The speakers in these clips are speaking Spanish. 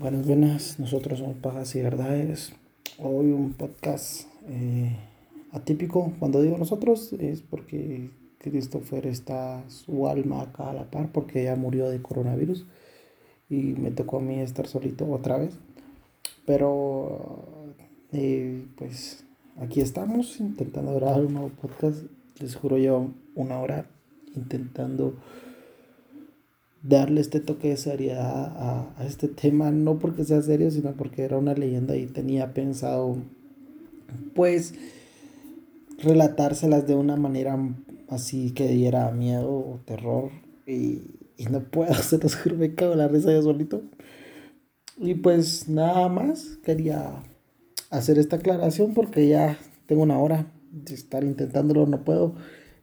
Buenas, buenas. Nosotros somos Pajas y Verdades. Hoy un podcast eh, atípico. Cuando digo nosotros es porque Christopher está su alma acá a la par porque ya murió de coronavirus y me tocó a mí estar solito otra vez. Pero eh, pues aquí estamos intentando grabar un nuevo podcast. Les juro llevo una hora intentando darle este toque de seriedad a, este tema, no porque sea serio, sino porque era una leyenda y tenía pensado, pues, relatárselas de una manera así que diera miedo o terror y, no puedo, se los juro, me cago en la risa yo solito. Y pues nada más, quería hacer esta aclaración porque ya tengo una hora de estar intentándolo, no puedo.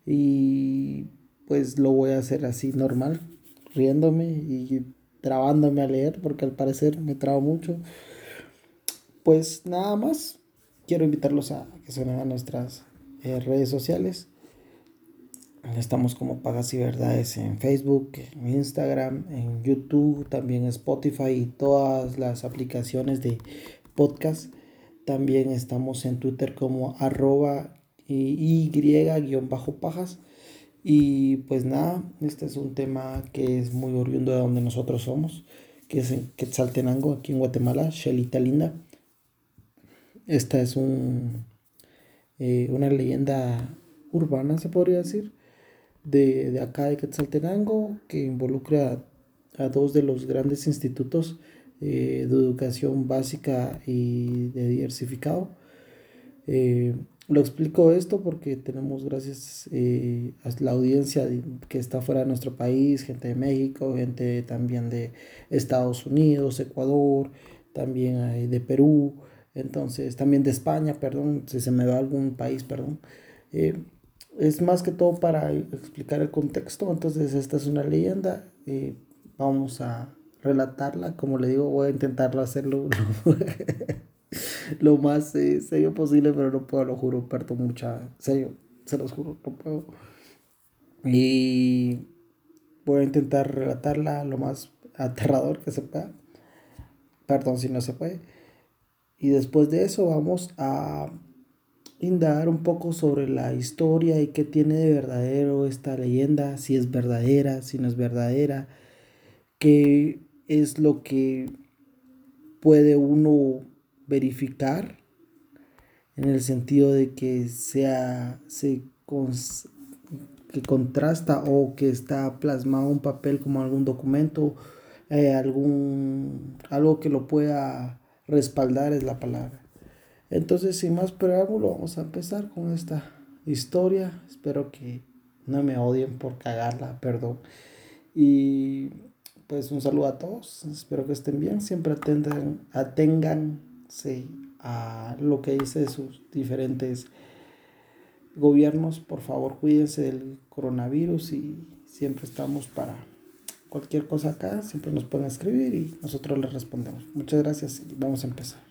Y pues lo voy a hacer así normal, riéndome y trabándome a leer porque al parecer me trabo mucho. Pues nada más, quiero invitarlos a que se unan a nuestras eh, redes sociales. Estamos como Pagas y Verdades en Facebook, en Instagram, en YouTube, también Spotify y todas las aplicaciones de podcast. También estamos en Twitter como arroba y-pajas. Y pues nada, este es un tema que es muy oriundo de donde nosotros somos, que es en Quetzaltenango, aquí en Guatemala, Shelita Linda. Esta es un, eh, una leyenda urbana, se podría decir, de, de, acá de Quetzaltenango, que involucra a dos de los grandes institutos eh, de educación básica y de diversificado. Eh, lo explico esto porque tenemos, gracias eh, a la audiencia que está fuera de nuestro país, gente de México, gente también de Estados Unidos, Ecuador, también de Perú, entonces también de España, perdón, si se me va algún país, perdón. Eh, es más que todo para explicar el contexto, entonces esta es una leyenda, eh, vamos a relatarla, como le digo, voy a intentarlo hacerlo. lo más serio posible, pero no puedo, lo juro, perdón mucha, serio, se los juro, no puedo. Y voy a intentar relatarla lo más aterrador que se pueda. Perdón si no se puede. Y después de eso vamos a indagar un poco sobre la historia y qué tiene de verdadero esta leyenda, si es verdadera, si no es verdadera, qué es lo que puede uno verificar en el sentido de que sea se que contrasta o que está plasmado un papel como algún documento eh, algún algo que lo pueda respaldar es la palabra. Entonces sin más preámbulo vamos a empezar con esta historia. Espero que no me odien por cagarla perdón. Y pues un saludo a todos. Espero que estén bien. Siempre atendan atengan sí, a lo que dice sus diferentes gobiernos. Por favor, cuídense del coronavirus y siempre estamos para cualquier cosa acá. Siempre nos pueden escribir y nosotros les respondemos. Muchas gracias y vamos a empezar.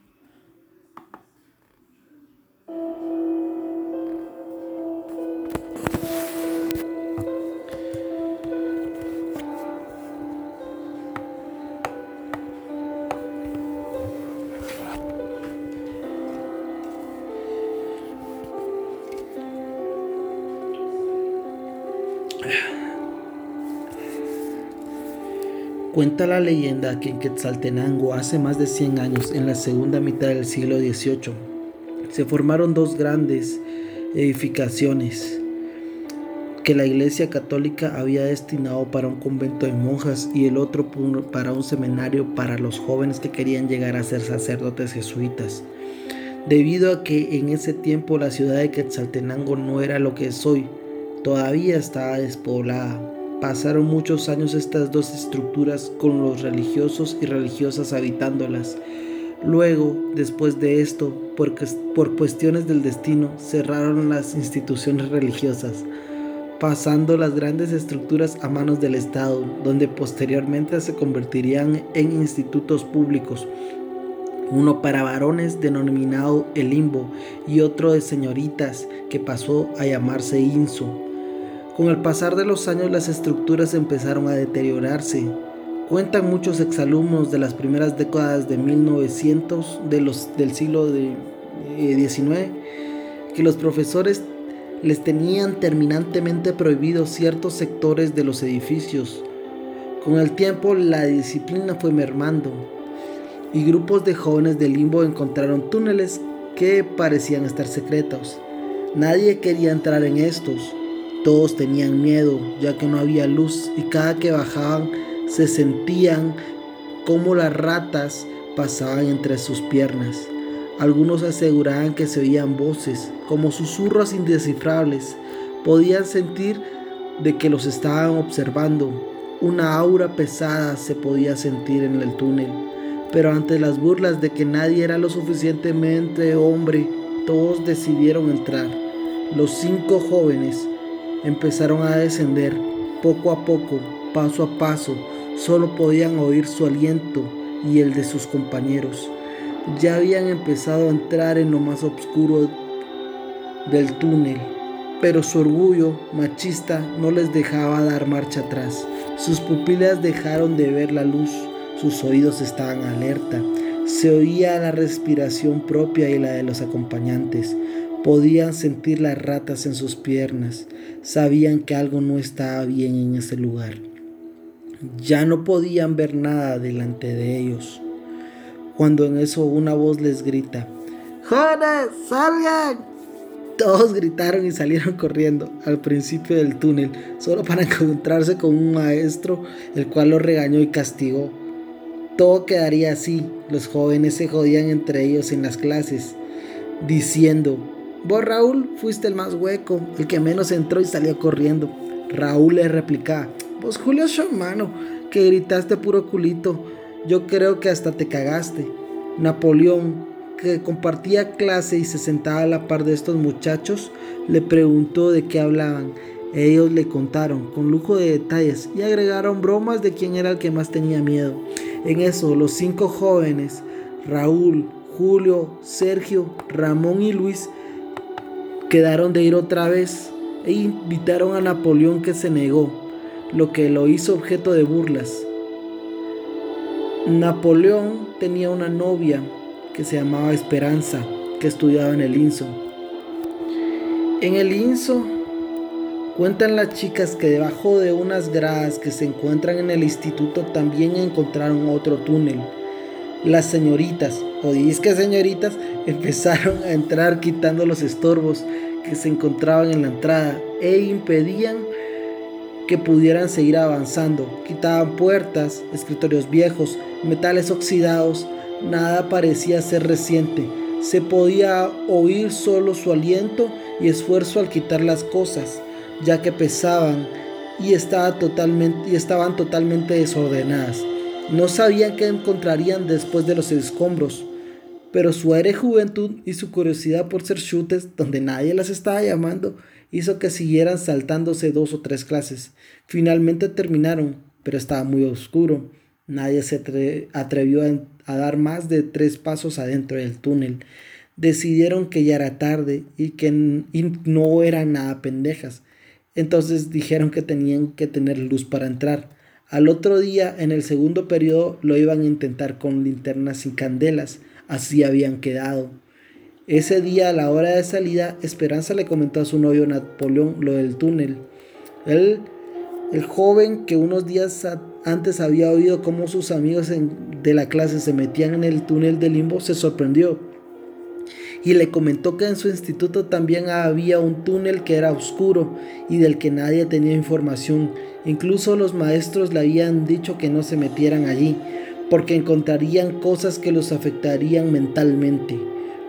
Cuenta la leyenda que en Quetzaltenango hace más de 100 años, en la segunda mitad del siglo XVIII, se formaron dos grandes edificaciones que la Iglesia Católica había destinado para un convento de monjas y el otro para un seminario para los jóvenes que querían llegar a ser sacerdotes jesuitas. Debido a que en ese tiempo la ciudad de Quetzaltenango no era lo que es hoy, todavía estaba despoblada Pasaron muchos años estas dos estructuras con los religiosos y religiosas habitándolas. Luego, después de esto, por, cuestiones del destino, cerraron las instituciones religiosas, pasando las grandes estructuras a manos del Estado, donde posteriormente se convertirían en institutos públicos, uno para varones denominado el limbo y otro de señoritas que pasó a llamarse INSO. Con el pasar de los años las estructuras empezaron a deteriorarse, Cuentan muchos exalumnos de las primeras décadas de 1900 de los, del siglo XIX eh, que los profesores les tenían terminantemente prohibidos ciertos sectores de los edificios. Con el tiempo la disciplina fue mermando y grupos de jóvenes del limbo encontraron túneles que parecían estar secretos. Nadie quería entrar en estos. Todos tenían miedo ya que no había luz y cada que bajaban se sentían como las ratas pasaban entre sus piernas. Algunos aseguraban que se oían voces, como susurros indescifrables. Podían sentir de que los estaban observando. Una aura pesada se podía sentir en el túnel. Pero ante las burlas de que nadie era lo suficientemente hombre, todos decidieron entrar. Los cinco jóvenes empezaron a descender poco a poco, paso a paso. Solo podían oír su aliento y el de sus compañeros ya habían empezado a entrar en lo más oscuro del túnel, pero su orgullo machista no les dejaba dar marcha atrás. Sus pupilas dejaron de ver la luz, sus oídos estaban alerta, se oía la respiración propia y la de los acompañantes. Podían sentir las ratas en sus piernas, sabían que algo no estaba bien en ese lugar. Ya no podían ver nada delante de ellos cuando en eso una voz les grita, ¡Jóvenes, salgan! Todos gritaron y salieron corriendo al principio del túnel, solo para encontrarse con un maestro, el cual los regañó y castigó. Todo quedaría así, los jóvenes se jodían entre ellos en las clases, diciendo, vos Raúl fuiste el más hueco, el que menos entró y salió corriendo. Raúl le replicaba, vos Julio su hermano, que gritaste puro culito, yo creo que hasta te cagaste. Napoleón, que compartía clase y se sentaba a la par de estos muchachos, le preguntó de qué hablaban. Ellos le contaron con lujo de detalles y agregaron bromas de quién era el que más tenía miedo. En eso, los cinco jóvenes, Raúl, Julio, Sergio, Ramón y Luis, quedaron de ir otra vez e invitaron a Napoleón que se negó, lo que lo hizo objeto de burlas. Napoleón tenía una novia que se llamaba Esperanza, que estudiaba en el INSO. En el INSO cuentan las chicas que debajo de unas gradas que se encuentran en el instituto también encontraron otro túnel. Las señoritas, o disque señoritas, empezaron a entrar quitando los estorbos que se encontraban en la entrada e impedían que pudieran seguir avanzando. Quitaban puertas, escritorios viejos, metales oxidados, nada parecía ser reciente. Se podía oír solo su aliento y esfuerzo al quitar las cosas, ya que pesaban y, y estaban totalmente desordenadas. No sabían qué encontrarían después de los escombros, pero su aire juventud y su curiosidad por ser chutes donde nadie las estaba llamando hizo que siguieran saltándose dos o tres clases. Finalmente terminaron, pero estaba muy oscuro. Nadie se atrevió a, dar más de tres pasos adentro del túnel. Decidieron que ya era tarde y que no eran nada pendejas. Entonces dijeron que tenían que tener luz para entrar. Al otro día, en el segundo periodo, lo iban a intentar con linternas sin candelas. Así habían quedado. Ese día, a la hora de salida, Esperanza le comentó a su novio Napoleón lo del túnel. Él, el joven que unos días antes había oído cómo sus amigos de la clase se metían en el túnel de limbo, se sorprendió y le comentó que en su instituto también había un túnel que era oscuro y del que nadie tenía información. Incluso los maestros le habían dicho que no se metieran allí, porque encontrarían cosas que los afectarían mentalmente.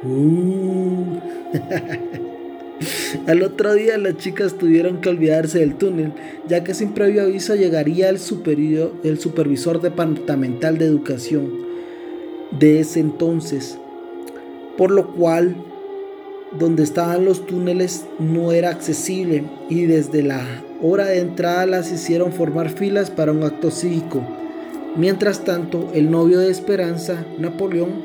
Uh. Al otro día las chicas tuvieron que olvidarse del túnel, ya que sin previo aviso llegaría el, el supervisor departamental de educación de ese entonces, por lo cual donde estaban los túneles no era accesible y desde la hora de entrada las hicieron formar filas para un acto cívico. Mientras tanto, el novio de Esperanza, Napoleón,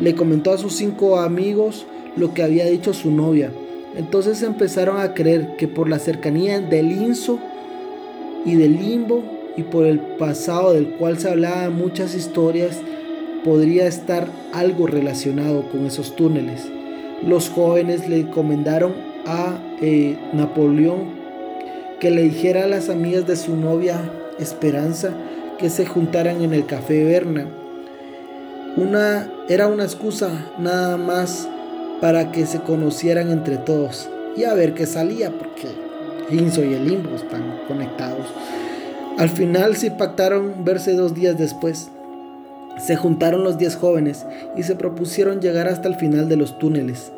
le comentó a sus cinco amigos lo que había dicho su novia. Entonces empezaron a creer que por la cercanía del Inso y del Limbo y por el pasado del cual se hablaban muchas historias, podría estar algo relacionado con esos túneles. Los jóvenes le encomendaron a eh, Napoleón que le dijera a las amigas de su novia Esperanza que se juntaran en el café Berna. Una era una excusa nada más para que se conocieran entre todos y a ver qué salía porque Ginzo y el Limbo están conectados. Al final se pactaron verse dos días después. Se juntaron los diez jóvenes y se propusieron llegar hasta el final de los túneles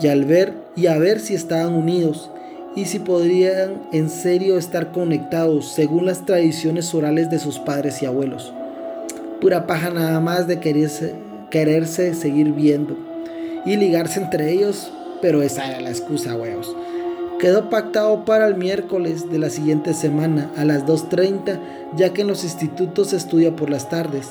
y al ver y a ver si estaban unidos y si podrían en serio estar conectados según las tradiciones orales de sus padres y abuelos. Pura paja nada más de quererse, quererse seguir viendo y ligarse entre ellos, pero esa era la excusa, huevos. Quedó pactado para el miércoles de la siguiente semana a las 2.30, ya que en los institutos se estudia por las tardes.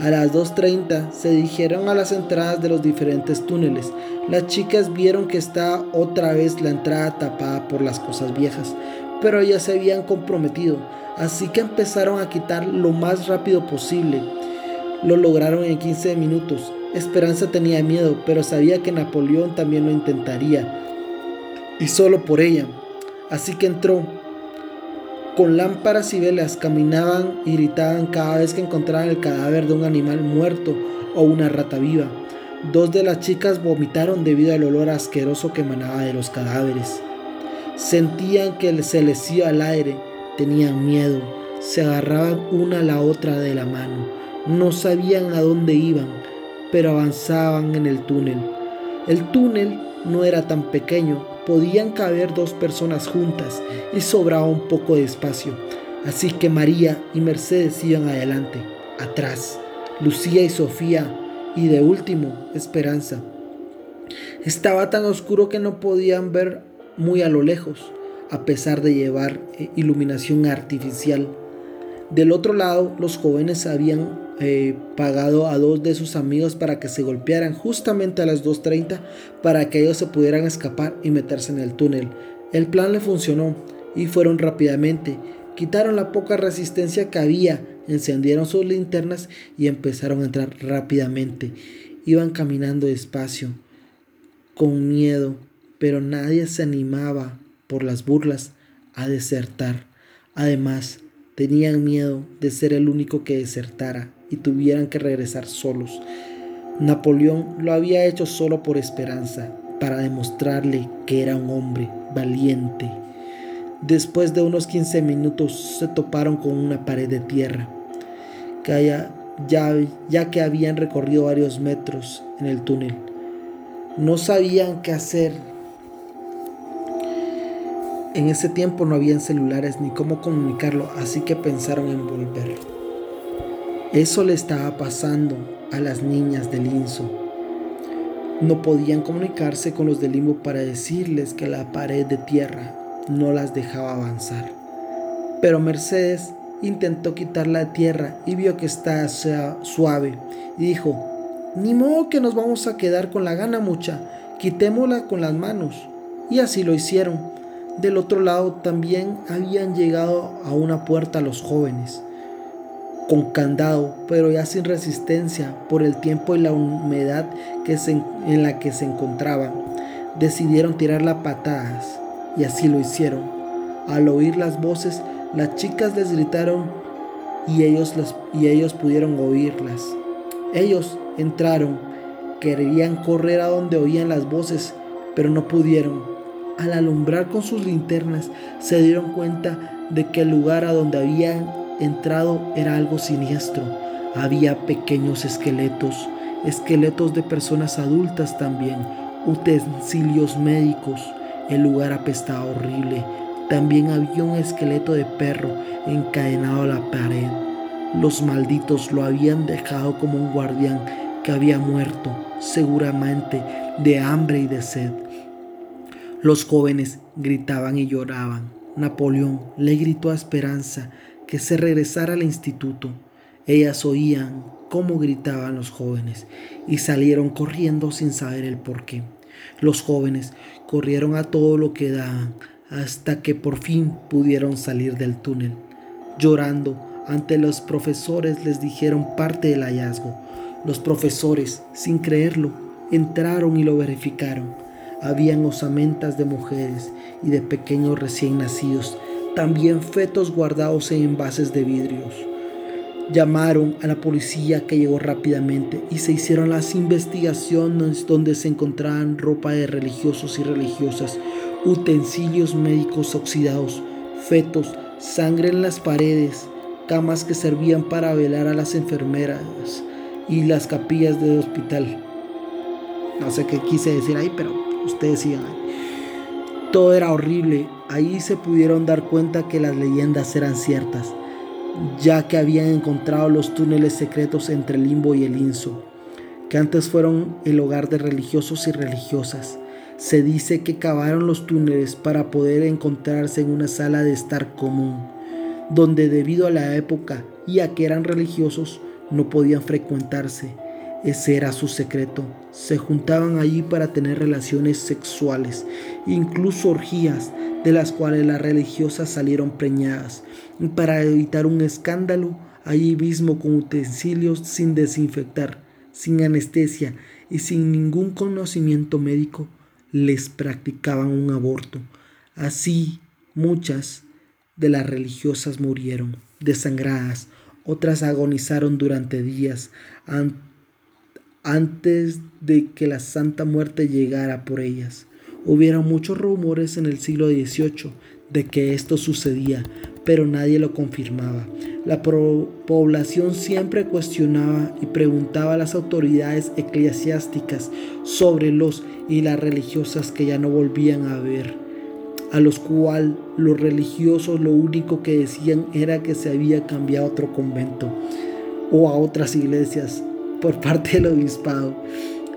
A las 2.30 se dirigieron a las entradas de los diferentes túneles. Las chicas vieron que estaba otra vez la entrada tapada por las cosas viejas, pero ya se habían comprometido, así que empezaron a quitar lo más rápido posible. Lo lograron en 15 minutos. Esperanza tenía miedo, pero sabía que Napoleón también lo intentaría, y solo por ella. Así que entró, con lámparas y velas caminaban y gritaban cada vez que encontraban el cadáver de un animal muerto o una rata viva. Dos de las chicas vomitaron debido al olor asqueroso que emanaba de los cadáveres. Sentían que se les iba al aire, tenían miedo, se agarraban una a la otra de la mano. No sabían a dónde iban, pero avanzaban en el túnel. El túnel no era tan pequeño, podían caber dos personas juntas y sobraba un poco de espacio. Así que María y Mercedes iban adelante, atrás, Lucía y Sofía y de último Esperanza. Estaba tan oscuro que no podían ver muy a lo lejos, a pesar de llevar eh, iluminación artificial. Del otro lado, los jóvenes habían eh, pagado a dos de sus amigos para que se golpearan justamente a las 2.30 para que ellos se pudieran escapar y meterse en el túnel. El plan le funcionó y fueron rápidamente. Quitaron la poca resistencia que había, encendieron sus linternas y empezaron a entrar rápidamente. Iban caminando despacio, con miedo, pero nadie se animaba por las burlas a desertar. Además, tenían miedo de ser el único que desertara y tuvieran que regresar solos. Napoleón lo había hecho solo por esperanza, para demostrarle que era un hombre valiente. Después de unos 15 minutos se toparon con una pared de tierra, que ya, ya que habían recorrido varios metros en el túnel. No sabían qué hacer. En ese tiempo no habían celulares ni cómo comunicarlo, así que pensaron en volver. Eso le estaba pasando a las niñas del Inso. No podían comunicarse con los del limbo para decirles que la pared de tierra no las dejaba avanzar. Pero Mercedes intentó quitar la tierra y vio que estaba suave y dijo, ni modo que nos vamos a quedar con la gana mucha, quitémosla con las manos. Y así lo hicieron. Del otro lado también habían llegado a una puerta los jóvenes con candado, pero ya sin resistencia por el tiempo y la humedad que en la que se encontraban. Decidieron tirar las patadas y así lo hicieron. Al oír las voces, las chicas les gritaron y ellos, y ellos pudieron oírlas. Ellos entraron, querían correr a donde oían las voces, pero no pudieron. Al alumbrar con sus linternas, se dieron cuenta de que el lugar a donde habían entrado era algo siniestro. Había pequeños esqueletos, esqueletos de personas adultas también, utensilios médicos. El lugar apestaba horrible. También había un esqueleto de perro encadenado a la pared. Los malditos lo habían dejado como un guardián que había muerto, seguramente de hambre y de sed. Los jóvenes gritaban y lloraban. Napoleón le gritó a Esperanza que se regresara al instituto. Ellas oían cómo gritaban los jóvenes y salieron corriendo sin saber el por qué. Los jóvenes corrieron a todo lo que daban hasta que por fin pudieron salir del túnel. Llorando, ante los profesores les dijeron parte del hallazgo. Los profesores, sin creerlo, entraron y lo verificaron. Habían osamentas de mujeres y de pequeños recién nacidos, también fetos guardados en envases de vidrios. Llamaron a la policía que llegó rápidamente y se hicieron las investigaciones donde se encontraban ropa de religiosos y religiosas, utensilios médicos oxidados, fetos, sangre en las paredes, camas que servían para velar a las enfermeras y las capillas del hospital. No sé qué quise decir ahí, pero ustedes sigan Todo era horrible. Ahí se pudieron dar cuenta que las leyendas eran ciertas, ya que habían encontrado los túneles secretos entre el limbo y el inso, que antes fueron el hogar de religiosos y religiosas. Se dice que cavaron los túneles para poder encontrarse en una sala de estar común, donde debido a la época y a que eran religiosos no podían frecuentarse ese era su secreto. Se juntaban allí para tener relaciones sexuales, incluso orgías, de las cuales las religiosas salieron preñadas. Y para evitar un escándalo, allí mismo con utensilios sin desinfectar, sin anestesia y sin ningún conocimiento médico, les practicaban un aborto. Así, muchas de las religiosas murieron desangradas, otras agonizaron durante días antes de que la Santa Muerte llegara por ellas. Hubieron muchos rumores en el siglo XVIII de que esto sucedía, pero nadie lo confirmaba. La población siempre cuestionaba y preguntaba a las autoridades eclesiásticas sobre los y las religiosas que ya no volvían a ver, a los cuales los religiosos lo único que decían era que se había cambiado a otro convento o a otras iglesias por parte del obispado.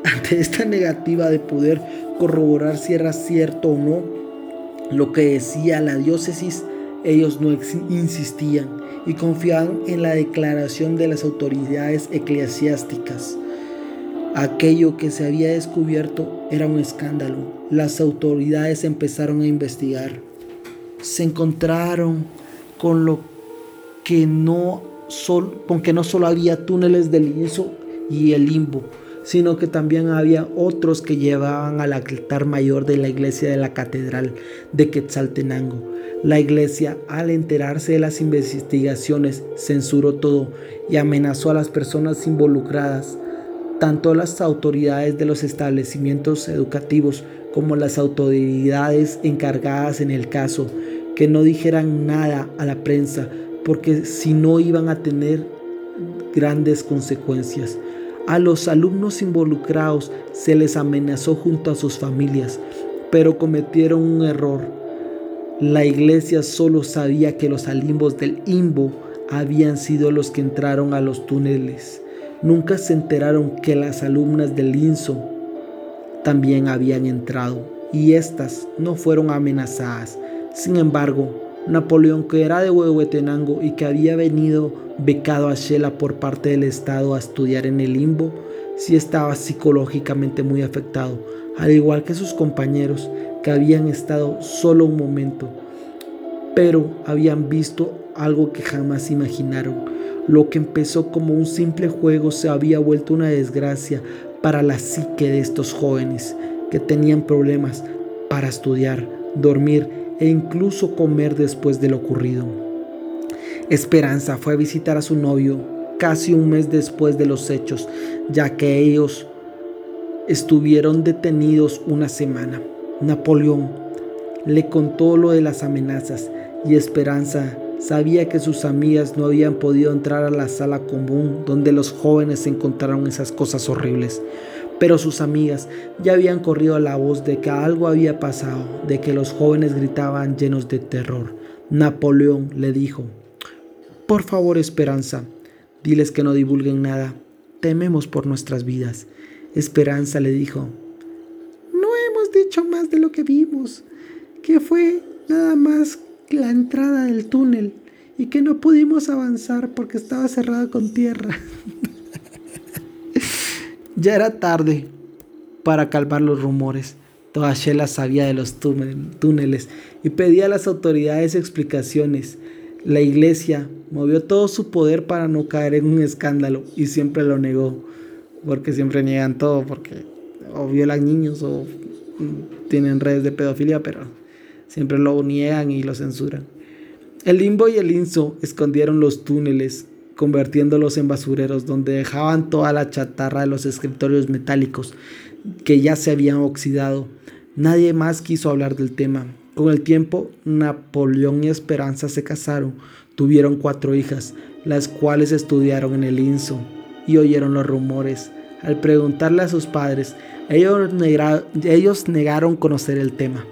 Ante esta negativa de poder corroborar si era cierto o no lo que decía la diócesis, ellos no insistían y confiaban en la declaración de las autoridades eclesiásticas. Aquello que se había descubierto era un escándalo. Las autoridades empezaron a investigar. Se encontraron con lo que no, con que no solo había túneles de lienzo y el limbo, sino que también había otros que llevaban al altar mayor de la iglesia de la catedral de Quetzaltenango. La iglesia, al enterarse de las investigaciones, censuró todo y amenazó a las personas involucradas, tanto las autoridades de los establecimientos educativos como las autoridades encargadas en el caso, que no dijeran nada a la prensa, porque si no iban a tener grandes consecuencias. A los alumnos involucrados se les amenazó junto a sus familias, pero cometieron un error. La iglesia solo sabía que los alimbos del imbo habían sido los que entraron a los túneles. Nunca se enteraron que las alumnas del INSO también habían entrado y éstas no fueron amenazadas. Sin embargo, Napoleón, que era de Huehuetenango y que había venido becado a Shela por parte del Estado a estudiar en el limbo, sí estaba psicológicamente muy afectado, al igual que sus compañeros que habían estado solo un momento, pero habían visto algo que jamás imaginaron. Lo que empezó como un simple juego se había vuelto una desgracia para la psique de estos jóvenes que tenían problemas para estudiar, dormir e incluso comer después de lo ocurrido. Esperanza fue a visitar a su novio casi un mes después de los hechos, ya que ellos estuvieron detenidos una semana. Napoleón le contó lo de las amenazas y Esperanza sabía que sus amigas no habían podido entrar a la sala común donde los jóvenes encontraron esas cosas horribles. Pero sus amigas ya habían corrido la voz de que algo había pasado, de que los jóvenes gritaban llenos de terror. Napoleón le dijo, por favor Esperanza, diles que no divulguen nada, tememos por nuestras vidas. Esperanza le dijo, no hemos dicho más de lo que vimos, que fue nada más la entrada del túnel y que no pudimos avanzar porque estaba cerrada con tierra. ya era tarde para calmar los rumores. Toda Shela sabía de los túneles y pedía a las autoridades explicaciones. La iglesia movió todo su poder para no caer en un escándalo y siempre lo negó, porque siempre niegan todo, porque o violan niños o tienen redes de pedofilia, pero siempre lo niegan y lo censuran. El limbo y el inso escondieron los túneles, convirtiéndolos en basureros donde dejaban toda la chatarra de los escritorios metálicos que ya se habían oxidado. Nadie más quiso hablar del tema. Con el tiempo, Napoleón y Esperanza se casaron, tuvieron cuatro hijas, las cuales estudiaron en el INSO y oyeron los rumores. Al preguntarle a sus padres, ellos, ellos negaron conocer el tema.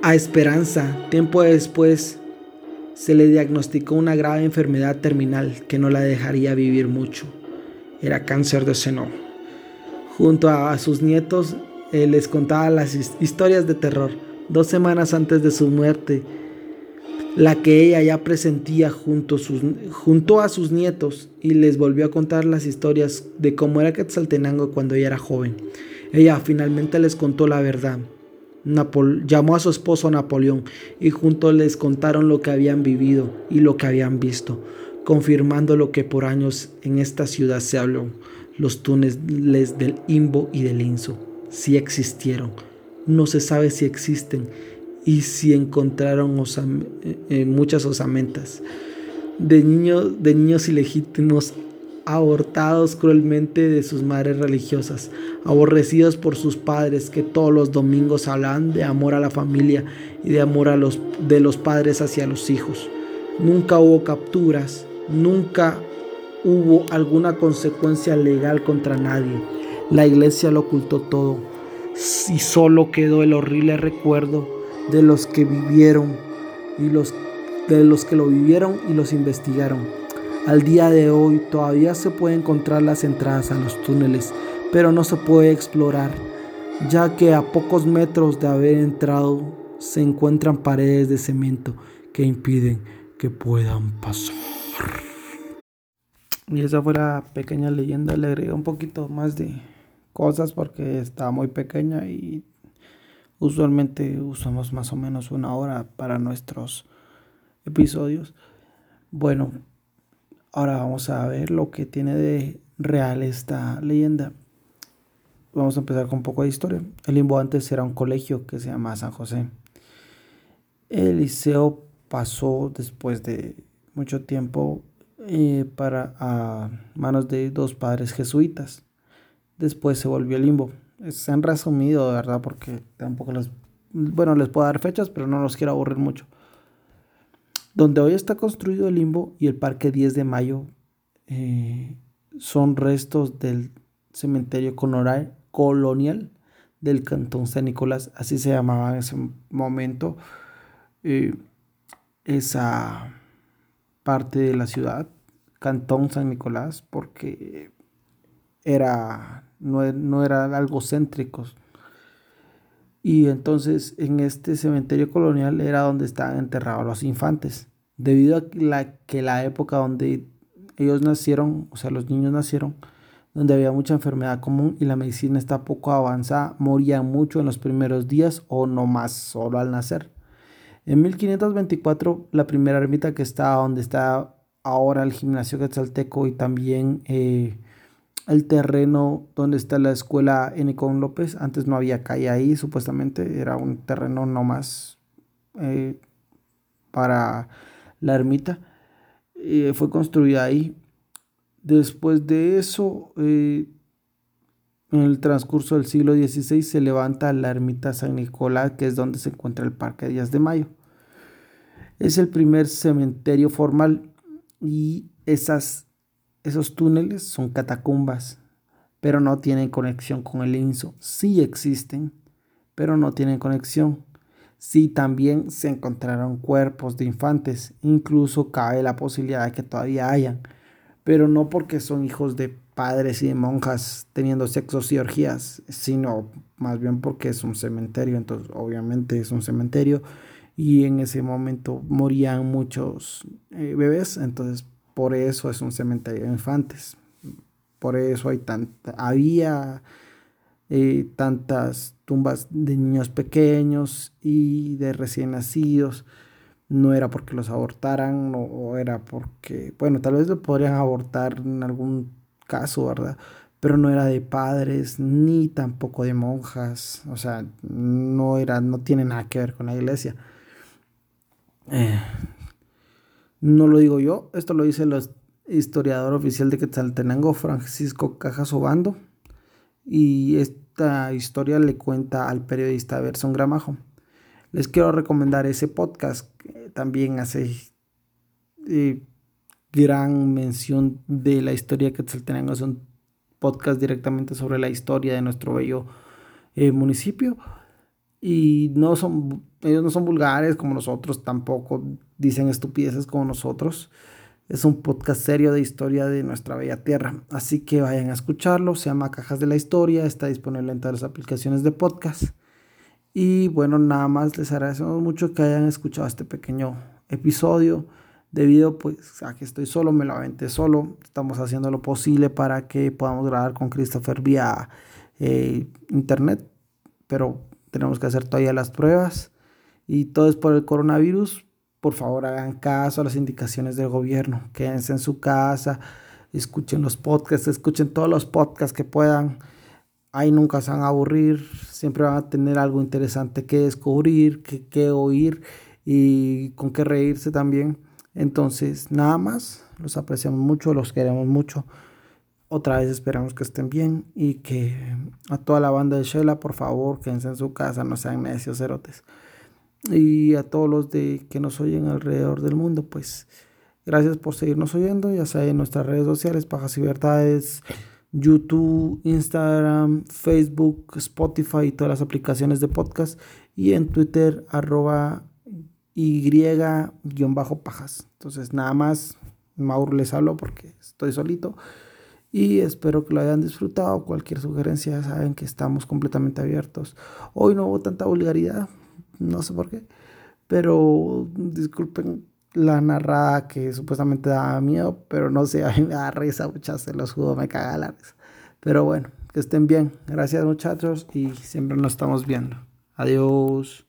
A Esperanza, tiempo después, se le diagnosticó una grave enfermedad terminal que no la dejaría vivir mucho. Era cáncer de seno. Junto a sus nietos eh, les contaba las historias de terror. Dos semanas antes de su muerte, la que ella ya presentía junto, junto a sus nietos y les volvió a contar las historias de cómo era Quetzaltenango cuando ella era joven. Ella finalmente les contó la verdad. Llamó a su esposo Napoleón y juntos les contaron lo que habían vivido y lo que habían visto, confirmando lo que por años en esta ciudad se habló, los túneles del Imbo y del Inso. Si existieron, no se sabe si existen y si encontraron eh, eh, muchas osamentas de, niños de niños ilegítimos abortados cruelmente de sus madres religiosas, aborrecidos por sus padres que todos los domingos hablaban de amor a la familia y de amor a los, de los padres hacia los hijos. Nunca hubo capturas, nunca hubo alguna consecuencia legal contra nadie. La iglesia lo ocultó todo y solo quedó el horrible recuerdo de los que vivieron y los de los que lo vivieron y los investigaron. Al día de hoy todavía se pueden encontrar las entradas a los túneles, pero no se puede explorar, ya que a pocos metros de haber entrado se encuentran paredes de cemento que impiden que puedan pasar. Y esa fue la pequeña leyenda, le agregué un poquito más de cosas porque está muy pequeña y Usualmente usamos más o menos una hora para nuestros episodios. Bueno, ahora vamos a ver lo que tiene de real esta leyenda. Vamos a empezar con un poco de historia. El limbo antes era un colegio que se llama San José. El liceo pasó después de mucho tiempo eh, para a manos de dos padres jesuitas. Después se volvió el limbo se han resumido, de verdad, porque tampoco les... Bueno, les puedo dar fechas, pero no los quiero aburrir mucho. Donde hoy está construido el limbo y el Parque 10 de Mayo eh, son restos del cementerio colonial del Cantón San Nicolás, así se llamaba en ese momento eh, esa parte de la ciudad, Cantón San Nicolás, porque era no, era algo céntrico. Y entonces en este cementerio colonial era donde estaban enterrados los infantes. Debido a la, que la época donde ellos nacieron, o sea, los niños nacieron, donde había mucha enfermedad común y la medicina está poco avanzada, morían mucho en los primeros días o no más solo al nacer. En 1524, la primera ermita que está donde está ahora el gimnasio quetzalteco y también eh, el terreno donde está la escuela Enicón López. Antes no había calle ahí, supuestamente era un terreno nomás eh, para la ermita. Eh, fue construida ahí. Después de eso, eh, en el transcurso del siglo XVI se levanta la ermita San Nicolás, que es donde se encuentra el Parque Díaz de Mayo. Es el primer cementerio formal y esas esos túneles son catacumbas, pero no tienen conexión con el INSO. Sí existen, pero no tienen conexión. Sí también se encontraron cuerpos de infantes, incluso cabe la posibilidad de que todavía hayan, pero no porque son hijos de padres y de monjas teniendo sexos y orgías, sino más bien porque es un cementerio, entonces obviamente es un cementerio y en ese momento morían muchos eh, bebés, entonces por eso es un cementerio de infantes. Por eso hay había eh, tantas tumbas de niños pequeños y de recién nacidos. no era porque los abortaran o era porque, bueno, tal vez lo podrían abortar en algún caso, ¿verdad? Pero no era de padres ni tampoco de monjas, o sea, no era, no tiene nada que ver con la iglesia. Eh, no lo digo yo, esto lo dice el historiador oficial de Quetzaltenango, Francisco Cajas Obando, y esta historia le cuenta al periodista Berson Gramajo. Les quiero recomendar ese podcast, también hace eh, gran mención de la historia de Quetzaltenango, es un podcast directamente sobre la historia de nuestro bello eh, municipio y no son, ellos no son vulgares como nosotros, tampoco dicen estupideces como nosotros. Es un podcast serio de historia de nuestra bella tierra. Así que vayan a escucharlo. Se llama Cajas de la Historia. Está disponible en todas las aplicaciones de podcast. Y bueno, nada más les agradecemos mucho que hayan escuchado este pequeño episodio. Debido pues a que estoy solo, me lo aventé solo. Estamos haciendo lo posible para que podamos grabar con Christopher vía eh, internet. Pero tenemos que hacer todavía las pruebas y todo es por el coronavirus. Por favor, hagan caso a las indicaciones del gobierno. Quédense en su casa, escuchen los podcasts, escuchen todos los podcasts que puedan. Ahí nunca se van a aburrir, siempre van a tener algo interesante que descubrir, que, que oír y con qué reírse también. Entonces, nada más, los apreciamos mucho, los queremos mucho. Otra vez esperamos que estén bien y que a toda la banda de Shela, por favor, quédense en su casa, no sean necios cerotes. Y a todos los de que nos oyen alrededor del mundo, pues gracias por seguirnos oyendo, ya sea en nuestras redes sociales, Pajas y Verdades, YouTube, Instagram, Facebook, Spotify y todas las aplicaciones de podcast. Y en Twitter, arroba y-pajas. Entonces, nada más, Mauro les hablo porque estoy solito y espero que lo hayan disfrutado. Cualquier sugerencia saben que estamos completamente abiertos. Hoy no hubo tanta vulgaridad, no sé por qué, pero disculpen la narrada que supuestamente daba miedo, pero no sé, a mí me da risa, muchas se los juro, me caga la risa. Pero bueno, que estén bien. Gracias muchachos y siempre nos estamos viendo. Adiós.